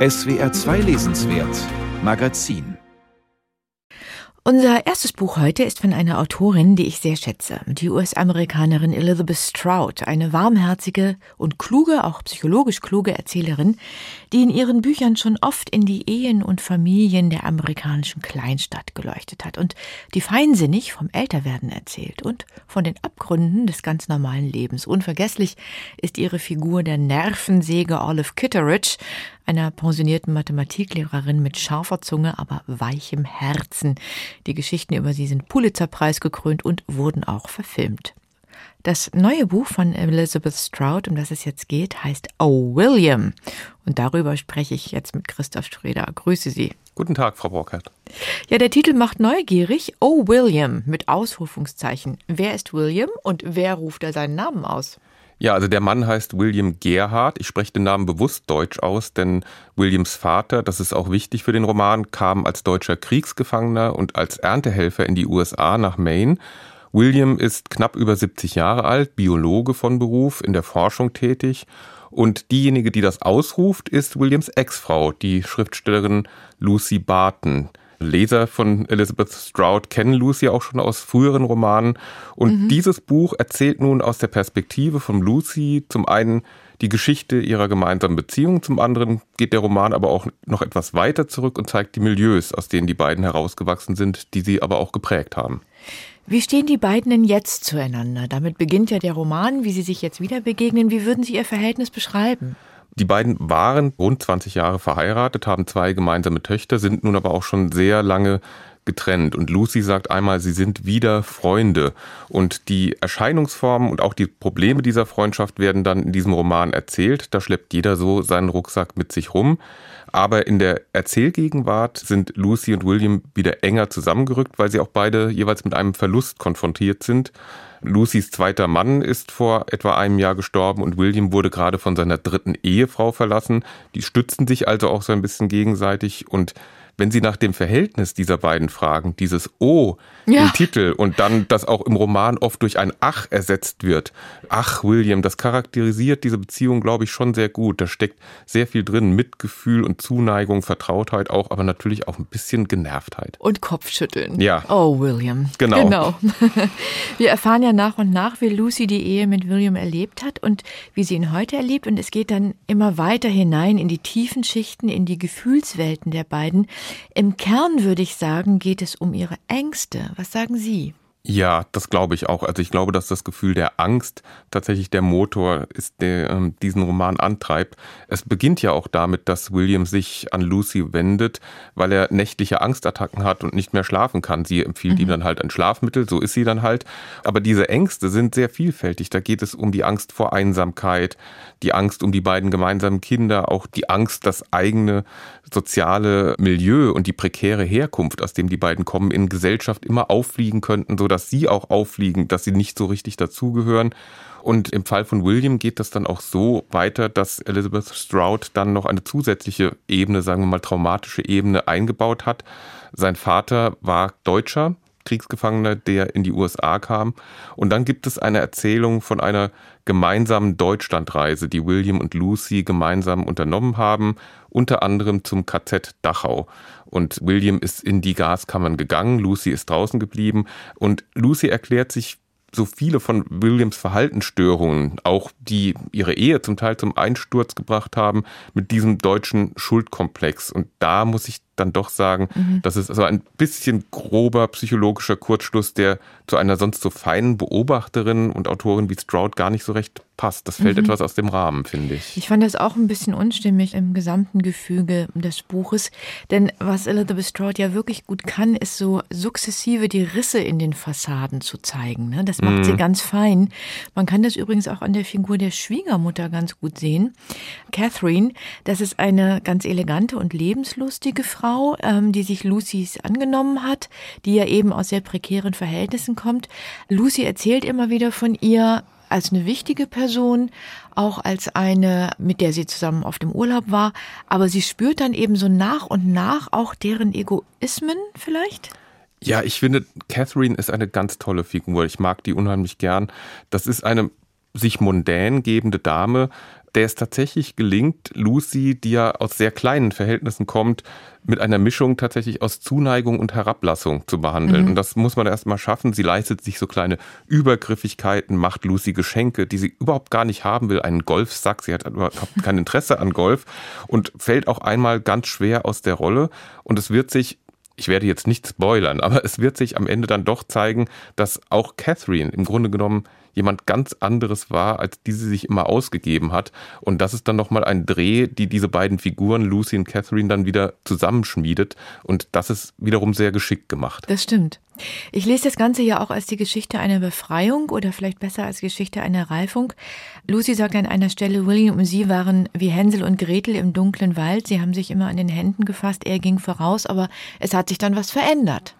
SWR 2 Lesenswert Magazin unser erstes Buch heute ist von einer Autorin, die ich sehr schätze, die US-Amerikanerin Elizabeth Stroud, eine warmherzige und kluge, auch psychologisch kluge Erzählerin, die in ihren Büchern schon oft in die Ehen und Familien der amerikanischen Kleinstadt geleuchtet hat und die feinsinnig vom Älterwerden erzählt und von den Abgründen des ganz normalen Lebens. Unvergesslich ist ihre Figur der Nervensäge Olive Kitteridge, einer pensionierten Mathematiklehrerin mit scharfer Zunge, aber weichem Herzen. Die Geschichten über sie sind Pulitzerpreis gekrönt und wurden auch verfilmt. Das neue Buch von Elizabeth Stroud, um das es jetzt geht, heißt Oh William. Und darüber spreche ich jetzt mit Christoph Schröder. Grüße Sie. Guten Tag, Frau Brockert. Ja, der Titel macht neugierig. Oh William mit Ausrufungszeichen. Wer ist William und wer ruft er seinen Namen aus? Ja, also der Mann heißt William Gerhard. Ich spreche den Namen bewusst deutsch aus, denn Williams Vater, das ist auch wichtig für den Roman, kam als deutscher Kriegsgefangener und als Erntehelfer in die USA nach Maine. William ist knapp über 70 Jahre alt, Biologe von Beruf, in der Forschung tätig. Und diejenige, die das ausruft, ist Williams Ex-Frau, die Schriftstellerin Lucy Barton. Leser von Elizabeth Stroud kennen Lucy auch schon aus früheren Romanen. Und mhm. dieses Buch erzählt nun aus der Perspektive von Lucy zum einen die Geschichte ihrer gemeinsamen Beziehung, zum anderen geht der Roman aber auch noch etwas weiter zurück und zeigt die Milieus, aus denen die beiden herausgewachsen sind, die sie aber auch geprägt haben. Wie stehen die beiden denn jetzt zueinander? Damit beginnt ja der Roman, wie sie sich jetzt wieder begegnen. Wie würden Sie Ihr Verhältnis beschreiben? Die beiden waren rund 20 Jahre verheiratet, haben zwei gemeinsame Töchter, sind nun aber auch schon sehr lange getrennt. Und Lucy sagt einmal, sie sind wieder Freunde. Und die Erscheinungsformen und auch die Probleme dieser Freundschaft werden dann in diesem Roman erzählt. Da schleppt jeder so seinen Rucksack mit sich rum. Aber in der Erzählgegenwart sind Lucy und William wieder enger zusammengerückt, weil sie auch beide jeweils mit einem Verlust konfrontiert sind. Lucys zweiter Mann ist vor etwa einem Jahr gestorben und William wurde gerade von seiner dritten Ehefrau verlassen. Die stützen sich also auch so ein bisschen gegenseitig und wenn Sie nach dem Verhältnis dieser beiden fragen, dieses O ja. im Titel und dann das auch im Roman oft durch ein Ach ersetzt wird. Ach, William, das charakterisiert diese Beziehung, glaube ich, schon sehr gut. Da steckt sehr viel drin. Mitgefühl und Zuneigung, Vertrautheit auch, aber natürlich auch ein bisschen Genervtheit. Und Kopfschütteln. Ja. Oh, William. Genau. genau. Wir erfahren ja nach und nach, wie Lucy die Ehe mit William erlebt hat und wie sie ihn heute erlebt. Und es geht dann immer weiter hinein in die tiefen Schichten, in die Gefühlswelten der beiden. Im Kern würde ich sagen, geht es um ihre Ängste. Was sagen Sie? Ja, das glaube ich auch. Also ich glaube, dass das Gefühl der Angst tatsächlich der Motor ist, der ähm, diesen Roman antreibt. Es beginnt ja auch damit, dass William sich an Lucy wendet, weil er nächtliche Angstattacken hat und nicht mehr schlafen kann. Sie empfiehlt mhm. ihm dann halt ein Schlafmittel, so ist sie dann halt. Aber diese Ängste sind sehr vielfältig. Da geht es um die Angst vor Einsamkeit, die Angst um die beiden gemeinsamen Kinder, auch die Angst, das eigene soziale Milieu und die prekäre Herkunft, aus dem die beiden kommen, in Gesellschaft immer auffliegen könnten, so dass sie auch auffliegen, dass sie nicht so richtig dazugehören. Und im Fall von William geht das dann auch so weiter, dass Elizabeth Stroud dann noch eine zusätzliche Ebene, sagen wir mal traumatische Ebene eingebaut hat. Sein Vater war Deutscher, Kriegsgefangener, der in die USA kam. Und dann gibt es eine Erzählung von einer gemeinsamen Deutschlandreise, die William und Lucy gemeinsam unternommen haben, unter anderem zum KZ Dachau. Und William ist in die Gaskammern gegangen, Lucy ist draußen geblieben und Lucy erklärt sich so viele von Williams Verhaltensstörungen, auch die ihre Ehe zum Teil zum Einsturz gebracht haben, mit diesem deutschen Schuldkomplex. Und da muss ich dann doch sagen, mhm. das ist also ein bisschen grober psychologischer Kurzschluss, der zu einer sonst so feinen Beobachterin und Autorin wie Stroud gar nicht so recht passt. Das fällt mhm. etwas aus dem Rahmen, finde ich. Ich fand das auch ein bisschen unstimmig im gesamten Gefüge des Buches, denn was Elizabeth Stroud ja wirklich gut kann, ist so sukzessive die Risse in den Fassaden zu zeigen. Ne? Das macht mhm. sie ganz fein. Man kann das übrigens auch an der Figur der Schwiegermutter ganz gut sehen. Catherine, das ist eine ganz elegante und lebenslustige Frau, ähm, die sich Lucys angenommen hat, die ja eben aus sehr prekären Verhältnissen kommt. Lucy erzählt immer wieder von ihr, als eine wichtige Person, auch als eine, mit der sie zusammen auf dem Urlaub war. Aber sie spürt dann eben so nach und nach auch deren Egoismen vielleicht? Ja, ich finde, Catherine ist eine ganz tolle Figur. Ich mag die unheimlich gern. Das ist eine sich mondän gebende Dame, der es tatsächlich gelingt, Lucy, die ja aus sehr kleinen Verhältnissen kommt, mit einer Mischung tatsächlich aus Zuneigung und Herablassung zu behandeln. Mhm. Und das muss man erst mal schaffen. Sie leistet sich so kleine Übergriffigkeiten, macht Lucy Geschenke, die sie überhaupt gar nicht haben will. Einen Golfsack, sie hat überhaupt kein Interesse an Golf und fällt auch einmal ganz schwer aus der Rolle. Und es wird sich ich werde jetzt nicht spoilern, aber es wird sich am Ende dann doch zeigen, dass auch Catherine im Grunde genommen jemand ganz anderes war, als die sie sich immer ausgegeben hat. Und das ist dann nochmal ein Dreh, die diese beiden Figuren, Lucy und Catherine, dann wieder zusammenschmiedet. Und das ist wiederum sehr geschickt gemacht. Das stimmt. Ich lese das Ganze ja auch als die Geschichte einer Befreiung oder vielleicht besser als Geschichte einer Reifung. Lucy sagt an einer Stelle, William und sie waren wie Hänsel und Gretel im dunklen Wald. Sie haben sich immer an den Händen gefasst. Er ging voraus, aber es hat sich dann was verändert.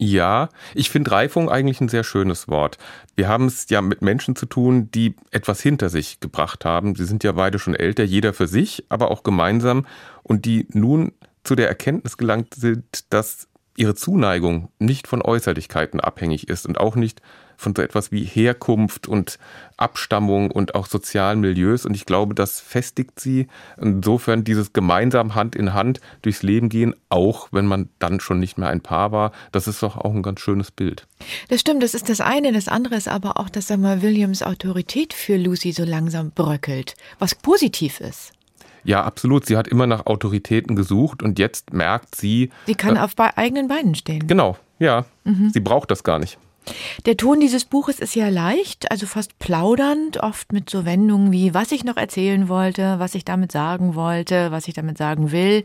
Ja, ich finde Reifung eigentlich ein sehr schönes Wort. Wir haben es ja mit Menschen zu tun, die etwas hinter sich gebracht haben. Sie sind ja beide schon älter, jeder für sich, aber auch gemeinsam und die nun zu der Erkenntnis gelangt sind, dass ihre Zuneigung nicht von Äußerlichkeiten abhängig ist und auch nicht von so etwas wie Herkunft und Abstammung und auch sozialen Milieus. Und ich glaube, das festigt sie. Insofern dieses gemeinsam Hand in Hand durchs Leben gehen, auch wenn man dann schon nicht mehr ein Paar war, das ist doch auch ein ganz schönes Bild. Das stimmt, das ist das eine. Das andere ist aber auch, dass sag mal, Williams Autorität für Lucy so langsam bröckelt, was positiv ist. Ja, absolut. Sie hat immer nach Autoritäten gesucht und jetzt merkt sie. Sie kann äh, auf eigenen Beinen stehen. Genau, ja. Mhm. Sie braucht das gar nicht. Der Ton dieses Buches ist ja leicht, also fast plaudernd, oft mit so Wendungen wie, was ich noch erzählen wollte, was ich damit sagen wollte, was ich damit sagen will.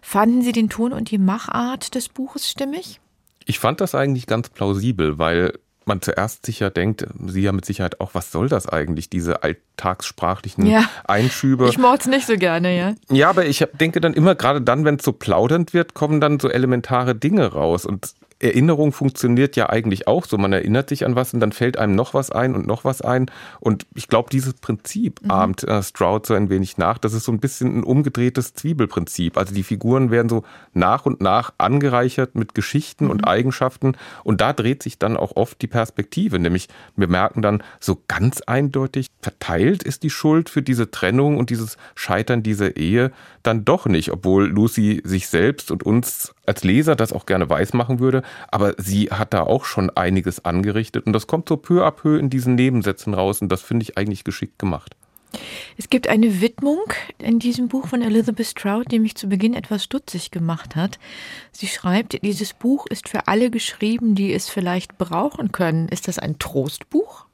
Fanden Sie den Ton und die Machart des Buches stimmig? Ich fand das eigentlich ganz plausibel, weil man zuerst sicher denkt, Sie ja mit Sicherheit auch, was soll das eigentlich, diese alltagssprachlichen ja, Einschübe. Ich mochte es nicht so gerne, ja. Ja, aber ich denke dann immer, gerade dann, wenn es so plaudernd wird, kommen dann so elementare Dinge raus. Und Erinnerung funktioniert ja eigentlich auch so. Man erinnert sich an was und dann fällt einem noch was ein und noch was ein. Und ich glaube, dieses Prinzip mhm. ahmt äh, Stroud so ein wenig nach. Das ist so ein bisschen ein umgedrehtes Zwiebelprinzip. Also die Figuren werden so nach und nach angereichert mit Geschichten mhm. und Eigenschaften. Und da dreht sich dann auch oft die Perspektive. Nämlich wir merken dann so ganz eindeutig, verteilt ist die Schuld für diese Trennung und dieses Scheitern dieser Ehe dann doch nicht, obwohl Lucy sich selbst und uns als Leser das auch gerne weiß machen würde. Aber sie hat da auch schon einiges angerichtet und das kommt so peu à peu in diesen Nebensätzen raus und das finde ich eigentlich geschickt gemacht. Es gibt eine Widmung in diesem Buch von Elizabeth Stroud, die mich zu Beginn etwas stutzig gemacht hat. Sie schreibt, dieses Buch ist für alle geschrieben, die es vielleicht brauchen können. Ist das ein Trostbuch?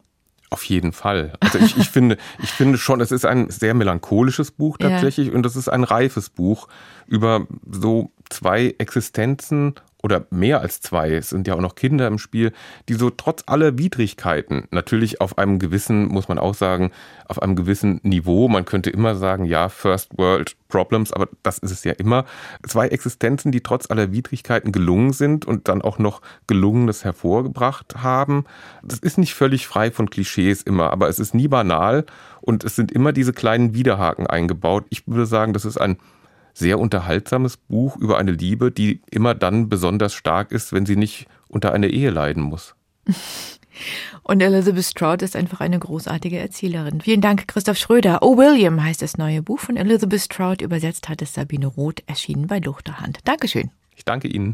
Auf jeden Fall. Also ich, ich finde, ich finde schon, es ist ein sehr melancholisches Buch tatsächlich ja. und es ist ein reifes Buch über so zwei Existenzen oder mehr als zwei, es sind ja auch noch Kinder im Spiel, die so trotz aller Widrigkeiten, natürlich auf einem gewissen, muss man auch sagen, auf einem gewissen Niveau, man könnte immer sagen, ja, First World Problems, aber das ist es ja immer, zwei Existenzen, die trotz aller Widrigkeiten gelungen sind und dann auch noch Gelungenes hervorgebracht haben. Das ist nicht völlig frei von Klischees immer, aber es ist nie banal und es sind immer diese kleinen Widerhaken eingebaut. Ich würde sagen, das ist ein sehr unterhaltsames Buch über eine Liebe, die immer dann besonders stark ist, wenn sie nicht unter einer Ehe leiden muss. Und Elizabeth Stroud ist einfach eine großartige Erzählerin. Vielen Dank, Christoph Schröder. Oh William heißt das neue Buch von Elizabeth Stroud. Übersetzt hat es Sabine Roth, erschienen bei Luchterhand. Dankeschön. Ich danke Ihnen.